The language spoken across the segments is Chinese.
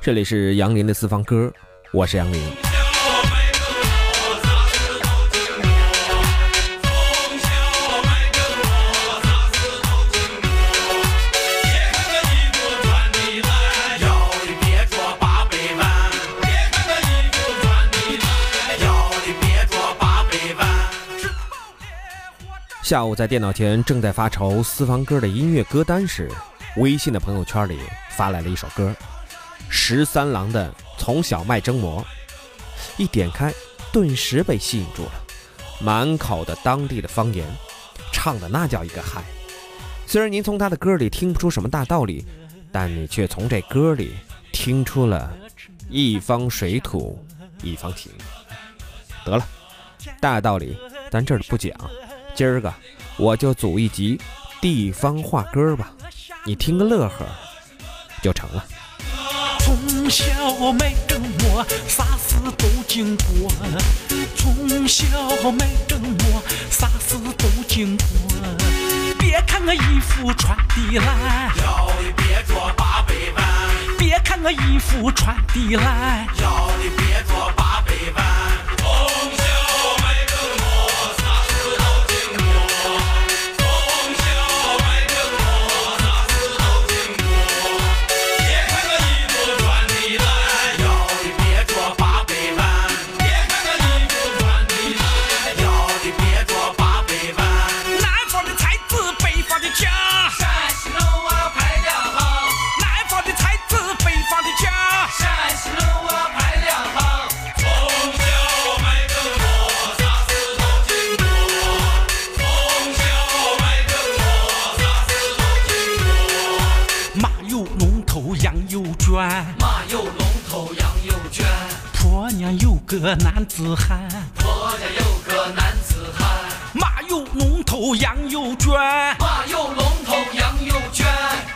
这里是杨林的私房歌，我是杨林。下午在电脑前正在发愁私房歌的音乐歌单时，微信的朋友圈里发来了一首歌，十三郎的《从小卖蒸馍》。一点开，顿时被吸引住了，满口的当地的方言，唱的那叫一个嗨。虽然您从他的歌里听不出什么大道理，但你却从这歌里听出了一方水土一方情。得了，大道理咱这儿不讲。今儿个我就组一集地方话歌吧，你听个乐呵就成了。从小卖蒸馍，啥事都经过；从小卖蒸馍，啥事都经过。别看我衣服穿的烂，要的别做八百万；别看我衣服穿的烂，要的别做八百万。龙头羊又圈，马有龙头羊又圈，婆娘有个男子汉，婆家有个男子汉，马有龙头羊有圈，马有龙头羊有圈。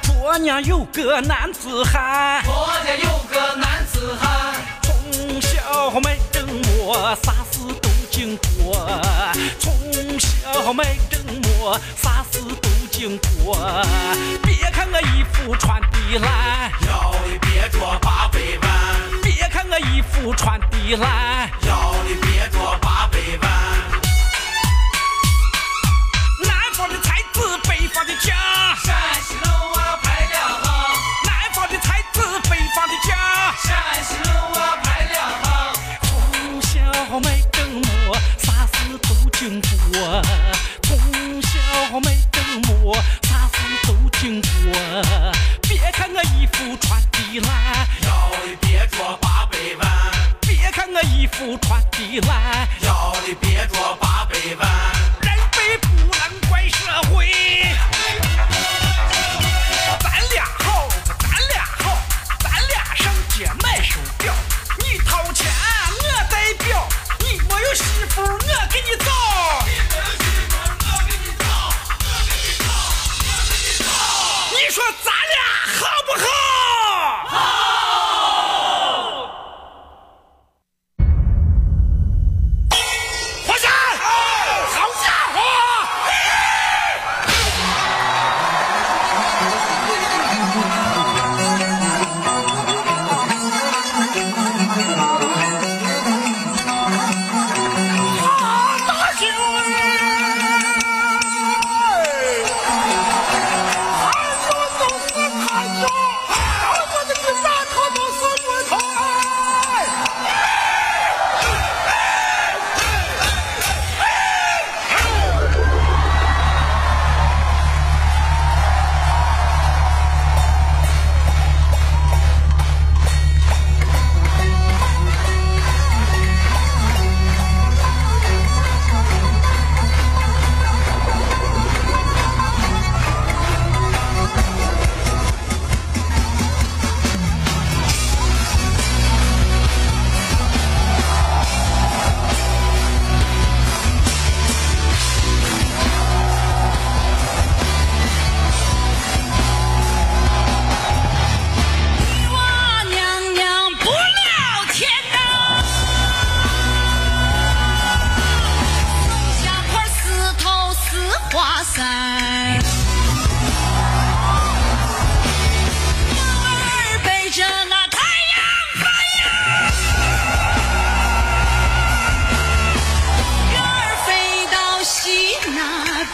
婆娘有个男子汉，婆家有个男子汉，从小卖蒸馍，啥事都经过。从小卖蒸馍，啥事都经过。别看我衣服穿的烂，要的别着八百万。别看我衣服穿的烂，要的别着八百万。南方的才子，北方的家。陕西路我排两行。南方的才子，北方的家。陕西路我排两行。从小卖蒸馍，啥事都经过。从小卖啥事都经过。别看我衣服穿的烂，要的别着八百万。别看我衣服穿的烂，要的别着八百万。人非不能怪社会，咱俩好，咱俩好，咱俩上街买手表，你掏钱我代表，你没有媳妇我给你找。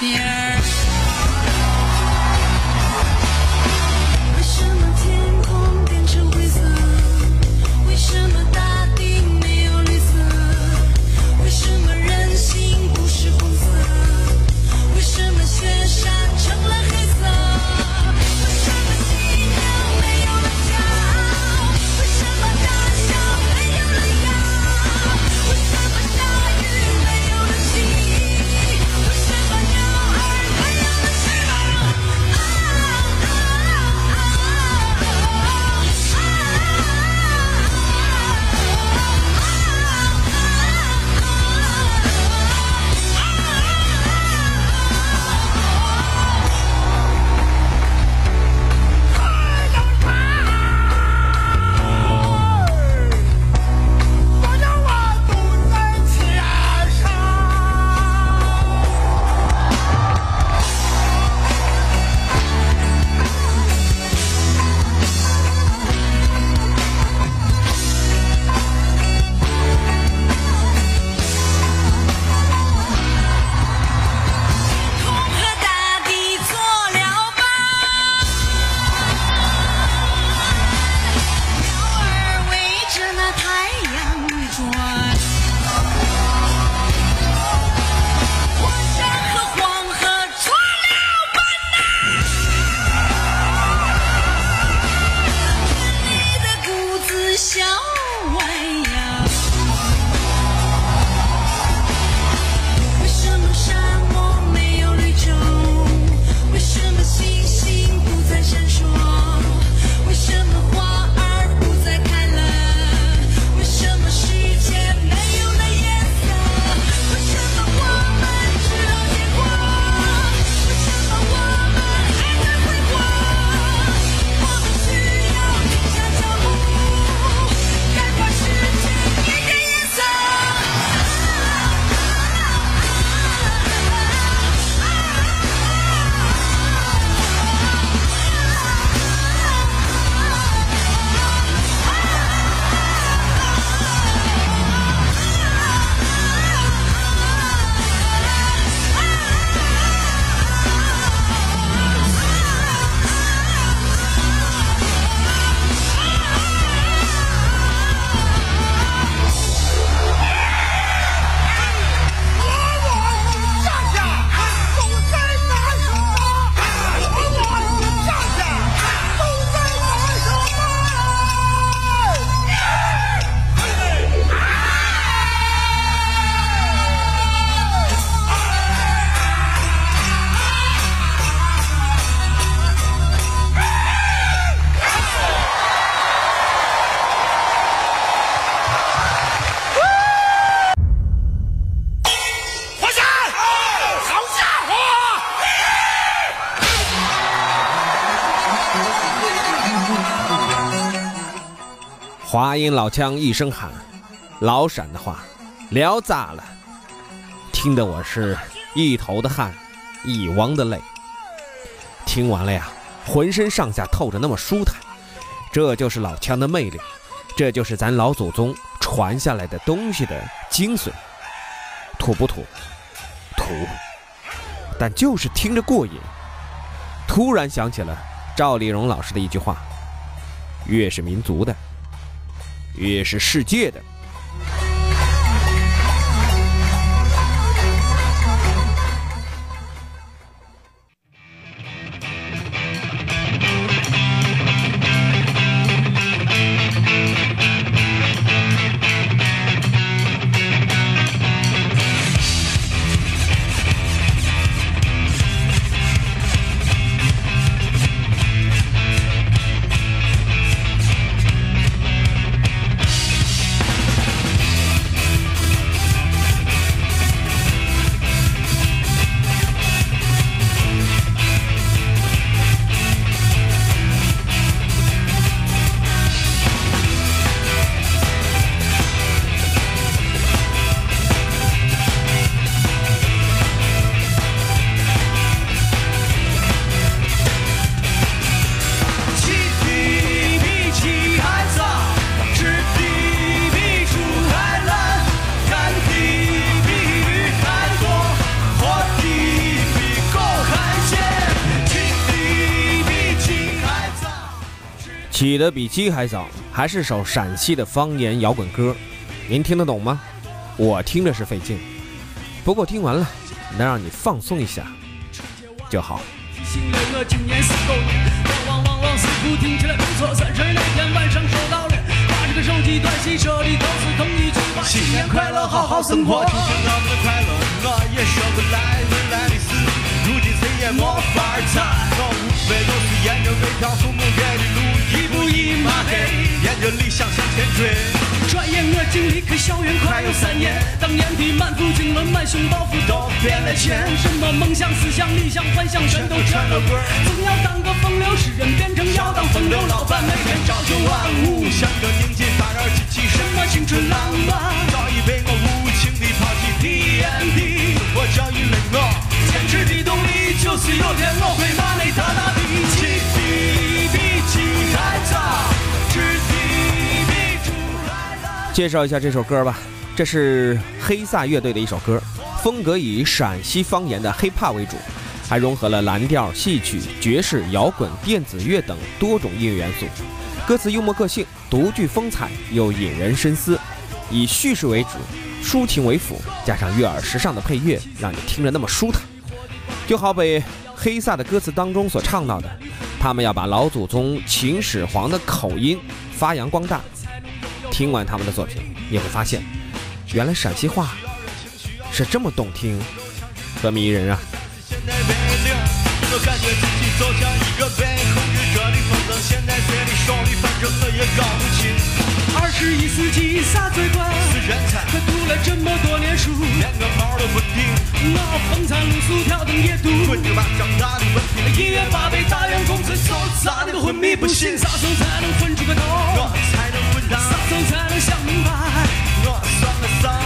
Yeah. 华阴老腔一声喊老陕的话聊炸了听得我是一头的汗。一汪的泪听完了呀浑身上下透着那么舒坦这就是老腔的魅力这就是咱老祖宗传下来的东西的精髓。土不土土但就是听着过瘾。突然想起了赵丽蓉老师的一句话越是民族的越是世界的。起得比鸡还早，还是首陕西的方言摇滚歌，您听得懂吗？我听着是费劲，不过听完了能让你放松一下就好。醒了我今年是狗年，往往往往似乎听起来不错。三十那天晚上收到了，把这个手机短信说的都是同一句话：新年快乐，好好生活。快乐，我也说不来未来的事。如今谁也没法猜，我无非都是沿着每条父母给的路，黑，沿着理想向前追。转眼我竟离开校园快有三年，当年的满腹经纶、满胸抱负都变了钱，什么梦想、思想、理想、幻想全都成了鬼儿。总要当个风流诗人，变成要当风流老板，每天朝九晚五，像个拧紧发条机器什，么青春浪漫，早已被我无情地抛弃。TNT，我教育了我，坚持的动力就是有天我会把你大大的起介绍一下这首歌吧，这是黑撒乐队的一首歌，风格以陕西方言的 hiphop 为主，还融合了蓝调、戏曲、爵士、摇滚、电子乐等多种音乐元素。歌词幽默个性，独具风采，又引人深思，以叙事为主，抒情为辅，加上悦耳时尚的配乐，让你听着那么舒坦。就好比黑撒的歌词当中所唱到的，他们要把老祖宗秦始皇的口音发扬光大。听完他们的作品，你会发现，原来陕西话是这么动听和迷人啊！二十一世纪啥最快？是人才，可读了这么多年书，连个毛都不顶，我风餐露宿挑灯夜读。滚着吧，长大的问题。一月八倍大员工，这手咋的昏迷不醒？啥时候才能混出个头？才能滚蛋，啥时候才能想明白？我算个啥？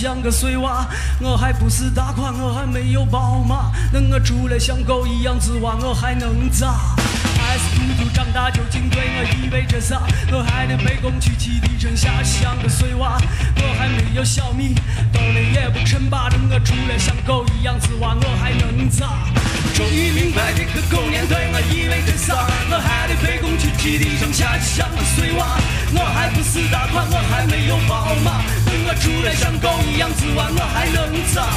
像个碎娃，我还不是大款，我还没有宝马，那我住了像狗一样之娃，我还能咋？长大究竟对我意味着啥？我还得卑躬屈膝低声下气像个碎娃，我还没有小米，兜里也不称霸，等我住了像狗一样之蛙，我还能咋？终于明白这个狗年对我意味着啥，我还得卑躬屈膝地上下气像个碎娃，我还不是大款，我还没有宝马，等我出来像狗一样之蛙，我还能咋？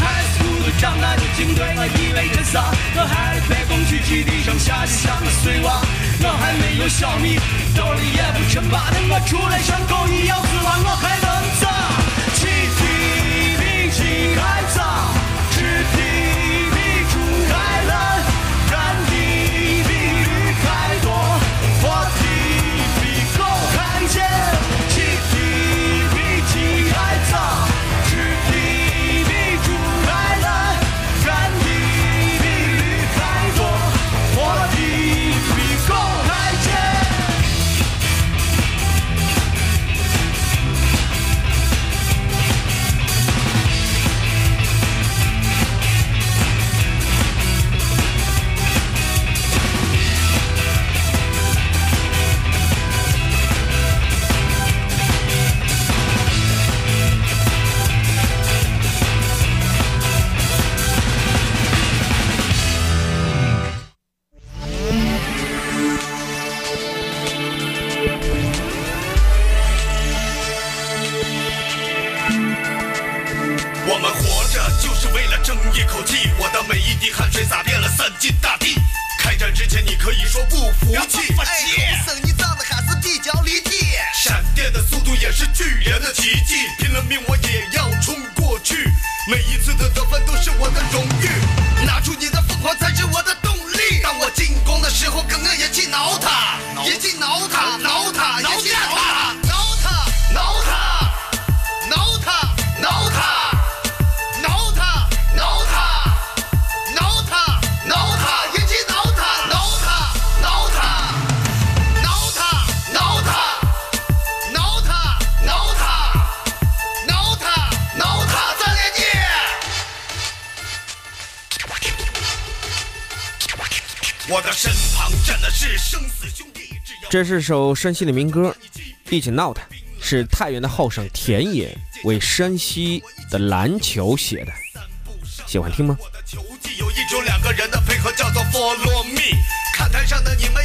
孩子孤独长大究竟对我意味着啥？我还得卑躬屈膝地上下气像个碎娃，我还没有小米，兜里也不趁把的我出来像狗一样之蛙，我还能咋？起的比起还早，这是首山西的民歌，《一起闹腾》，是太原的后生田野为山西的篮球写的，喜欢听吗？我的球技有一种两个人的配合叫做 follow me。看台上的你们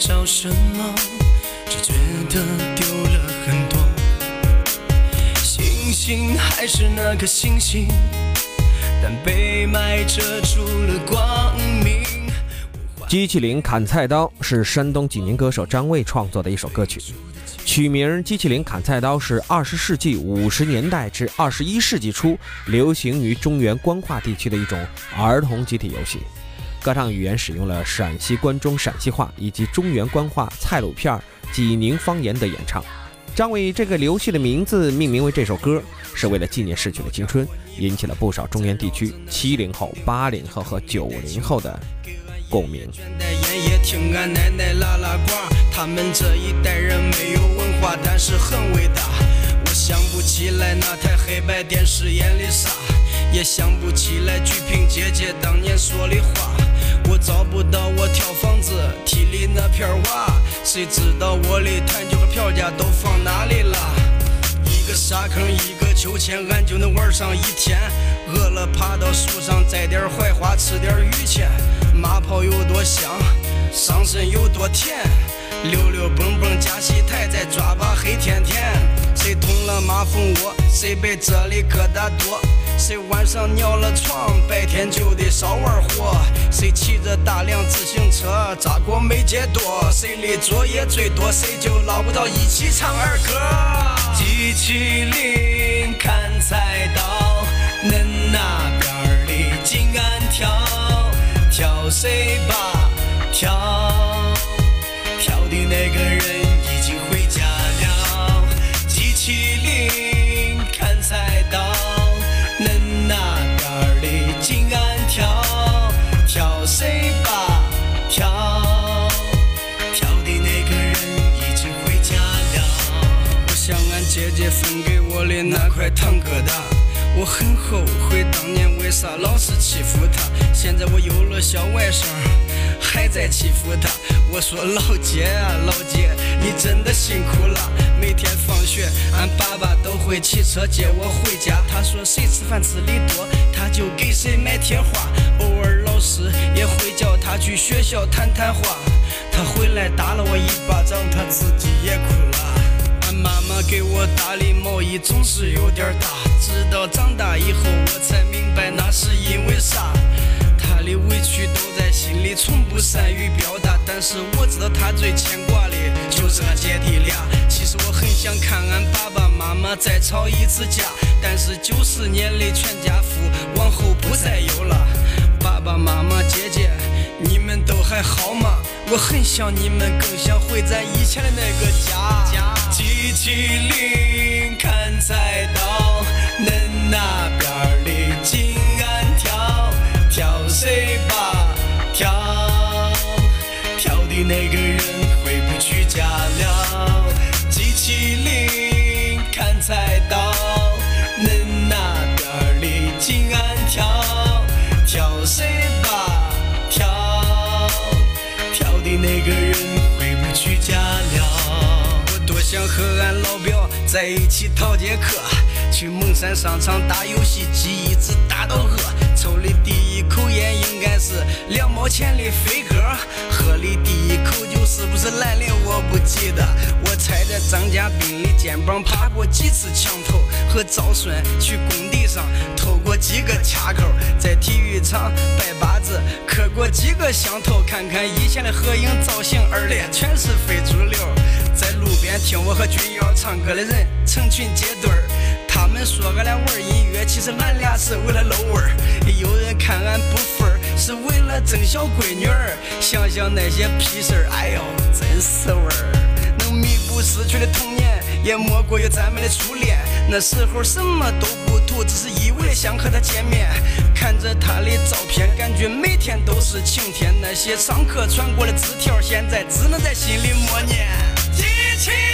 找什么，只觉得丢了很多。星星还是那颗星星，但被霾遮住了光明。机器灵砍菜刀是山东济宁歌手张卫创作的一首歌曲，曲名《机器灵砍菜刀》是二十世纪五十年代至二十一世纪初流行于中原官话地区的一种儿童集体游戏。歌唱语言使用了陕西关中陕西话以及中原官话蔡鲁片儿济宁方言的演唱。张伟这个游戏的名字命名为这首歌，是为了纪念逝去的青春，引起了不少中原地区七零后、八零后和九零后的共鸣。卷袋烟也听俺奶奶拉拉呱，他们这一代人没有文化，但是很伟大。我想不起来那台黑白电视演的啥，也想不起来鞠萍姐姐当年说的话。我找不到我挑房子梯里那片瓦，谁知道我的弹球和票价都放哪里了？一个沙坑，一个秋千，俺就能玩上一天。饿了爬到树上摘点槐花，吃点榆钱。马泡有多香，上身有多甜。溜溜蹦蹦加戏台，再抓把黑甜甜。谁捅了马蜂窝，谁被这里疙瘩多。谁晚上尿了床，白天就得少玩火。谁骑着大辆自行车，扎过没戒多。谁的作业最多，谁就捞不到一起唱儿歌。机器灵砍菜刀，恁那边儿的紧俺挑，挑谁吧挑，挑的那个人那块糖疙瘩，我很后悔当年为啥老是欺负她。现在我有了小外甥，还在欺负他。我说老姐啊，老姐，你真的辛苦了。每天放学，俺爸爸都会骑车接我回家。他说谁吃饭吃的多，他就给谁买贴画。偶尔老师也会叫他去学校谈谈话。他回来打了我一巴掌，他自己也哭了。妈妈给我打的毛衣总是有点大，直到长大以后我才明白那是因为啥。她的委屈都在心里，从不善于表达。但是我知道她最牵挂的就是俺姐弟俩。其实我很想看俺爸爸妈妈再吵一次架，但是九十年的全家福往后不再有了。爸爸妈妈、姐姐，你们都还好吗？我很想你们，更想回咱以前的那个家。机器灵砍菜刀，恁那边儿的金鞍挑，挑谁吧？挑挑的那个人想和俺老表在一起逃节课，去蒙山商场打游戏机，一直打到饿。抽的第一口烟应该是两毛钱的飞鸽，喝的第一口酒是不是兰陵我不记得。我踩着张家斌的肩膀爬过几次墙头，和赵顺去工地上偷过几个卡扣，在体育场拜把子磕过几个响头，看看以前的合影造型，二列全是非主流。听我和军瑶唱歌的人成群结队儿，他们说俺俩玩音乐，其实俺俩是为了露味儿。有人看俺不忿儿，是为了争小闺女儿。想想那些屁事儿，哎呦，真是味儿。能弥补失去的童年，也莫过于咱们的初恋。那时候什么都不图，只是一味的想和他见面。看着他的照片，感觉每天都是晴天。那些上课传过的纸条，现在只能在心里默念。机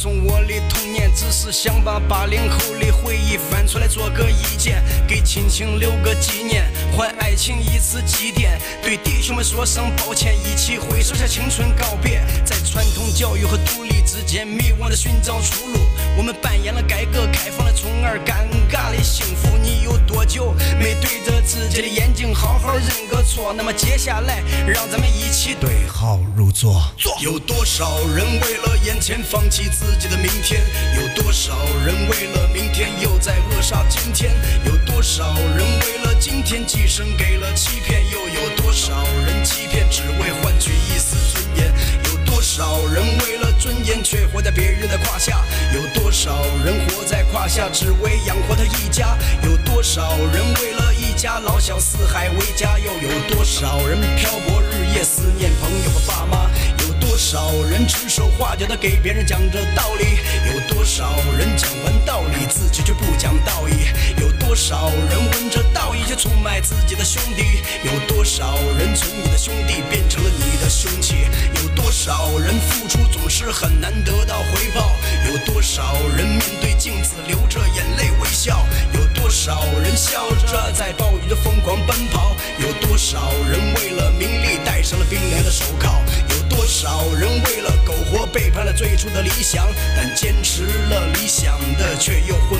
送我的童年，只是想把八零后的回忆翻出来做个意见，给亲情留个纪念，还爱情一次祭奠。对弟兄们说声抱歉，一起挥手向青春告别。在传统教育和独立之间迷惘的寻找出路，我们扮演了改革开放的宠儿，干着自己的眼睛好好认个错？那么接下来，让咱们一起对号入座。有多少人为了眼前放弃自己的明天？有多少人为了明天又在扼杀今天？有多少人为了今天寄生给了欺骗？又有多少人欺骗只为换取一丝少人为了尊严却活在别人的胯下？有多少人活在胯下只为养活他一家？有多少人为了一家老小四海为家？又有多少人漂泊日夜思念朋友和爸妈？有多少人指手画脚的给别人讲着道理？有多少人讲完道理自己却不讲道义？有多少人闻着道义却出卖自己的兄弟？有多少人从你的兄弟变成了你的凶器？有多少人付出总是很难得到回报？有多少人面对镜子流着眼泪微笑？有多少人笑着在暴雨中疯狂奔跑？有多少人为了名利戴上了冰凉的手铐？有多少人为了苟活背叛了最初的理想？但坚持了理想的却又混。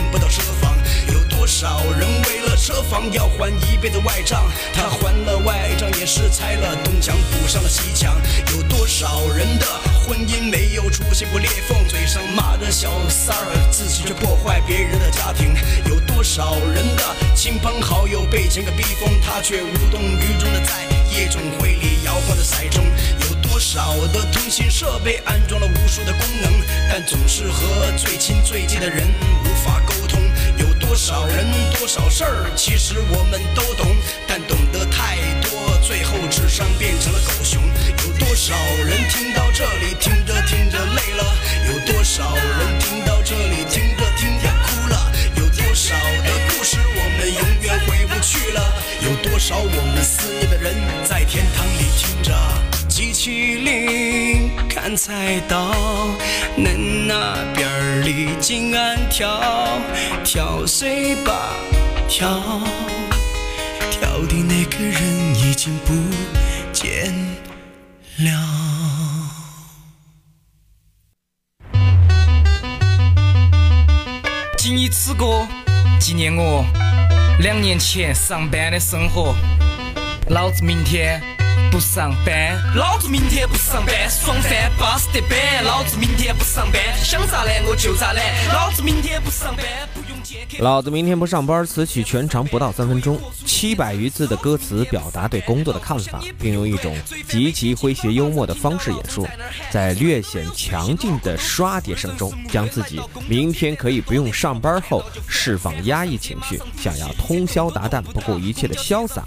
少人为了车房要还一辈子外账？他还了外账也是拆了东墙补上了西墙。有多少人的婚姻没有出现过裂缝？嘴上骂着小三儿，自己却破坏别人的家庭。有多少人的亲朋好友被钱给逼疯，他却无动于衷的在夜总会里摇晃的骰盅。有多少的通信设备安装了无数的功能，但总是和最亲最近的人无法沟。多少人多少事儿，其实我们都懂，但懂得太多，最后智商变成了狗熊。有多少人听到这里，听着听着累了？有多少人听到这里，听着听着哭了？有多少的故事我们永远回不去了？有多少我们思念的人在天堂里听着？机器灵砍菜刀，恁那边儿里静安跳，跳谁吧跳，跳的那个人已经不见了。谨以此歌纪念我两年前上班的生活。老子明天不上班，老子明天不上班，爽翻巴适得板。老子明天不上班，想咋懒我就咋懒。老子明天不上班，不。老子明天不上班，词曲全长不到三分钟，七百余字的歌词表达对工作的看法，并用一种极其诙谐幽默的方式演说，在略显强劲的刷碟声中，将自己明天可以不用上班后释放压抑情绪，想要通宵达旦、不顾一切的潇洒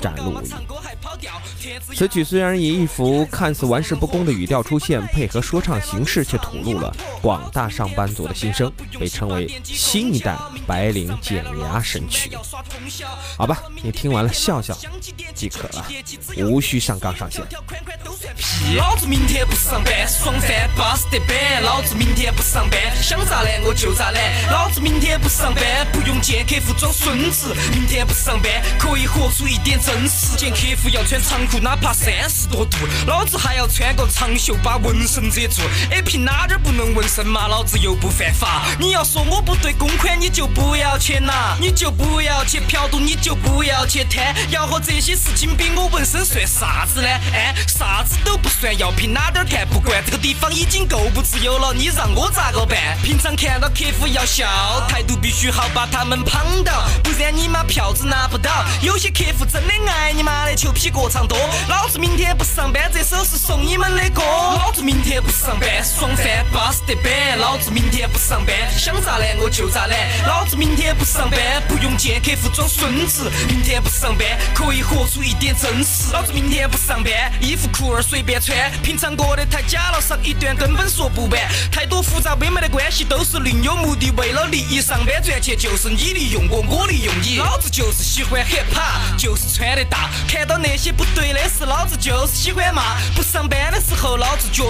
展露无遗。此曲虽然以一副看似玩世不恭的语调出现，配合说唱形式，却吐露了广大上班族的心声，被称为新一代白领减压神曲。好吧，你听完了笑笑即可了，无需上纲上线。老子明天不上班，爽翻巴适得板。老子明天不上班，想咋懒我就咋懒。老子明天不上班，不用见客户装孙子。明天不上班，可以活出一点真实。见客户要穿长裤，哪怕三十多度，老子还要穿个长袖把纹身遮住。哎，凭哪点不能纹身嘛？老子又不犯法。你要说我不对公款，你就不要去拿，你就不要去嫖赌，你就不要去贪。要和这些事情比，我纹身算啥子呢？哎，啥子都不算，要凭哪点看？不管这个地方已经够不自由了，你让我咋个办？平常看到客户要笑，态度必须好，把他们捧到，不然你妈票子拿不到。有些客户真的爱你妈的球皮过长多，老子明天不上班，这首是送你们的歌。子明天不上班，爽翻巴适得板。老子明天不上班，想咋懒我就咋懒。老子明天不上班，不用见客户装孙子。明天不上班，可以活出一点真实。老子明天不上班，衣服裤儿随便穿，平常过得太假了，上一段根本说不完。太多复杂微妙的关系都是另有目的，为了利益上班赚钱就是你利用我，我利用你。老子就是喜欢 hiphop，就是穿得大。看到那些不对的事，老子就是喜欢骂。不上班的时候，老子脚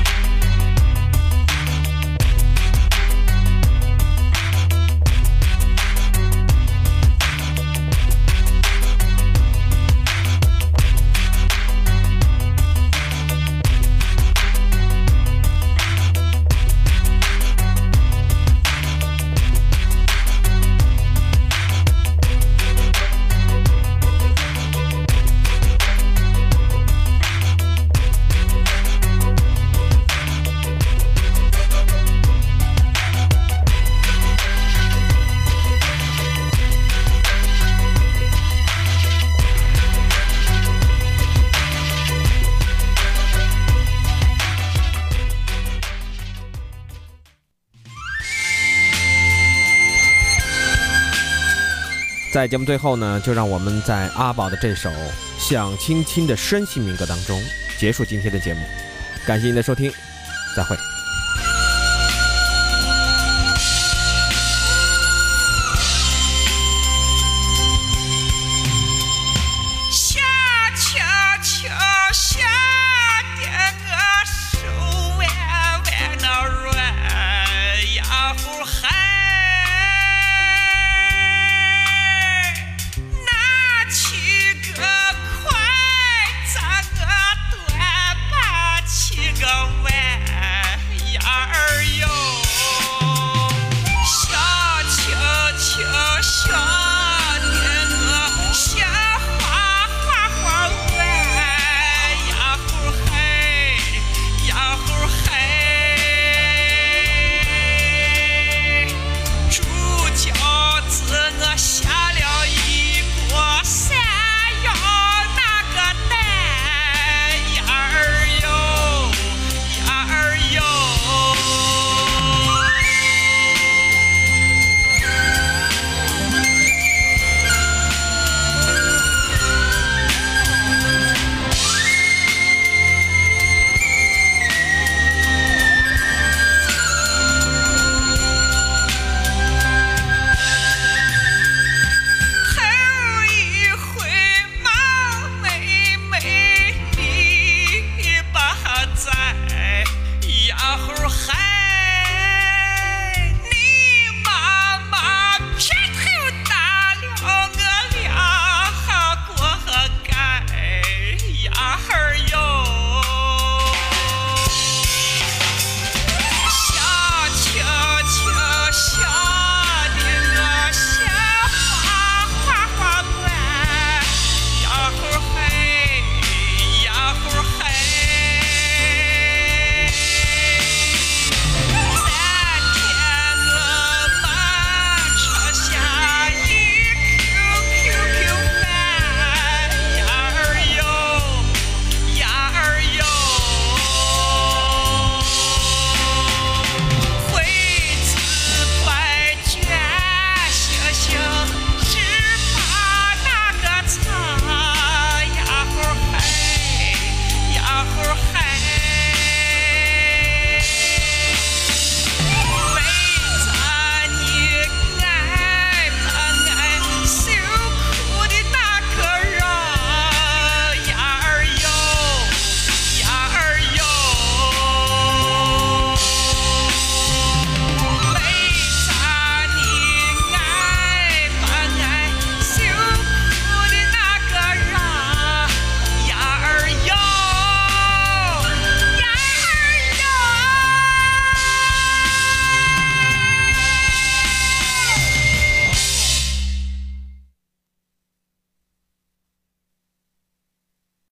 在节目最后呢，就让我们在阿宝的这首《想亲亲》的深情民歌当中结束今天的节目。感谢您的收听，再会。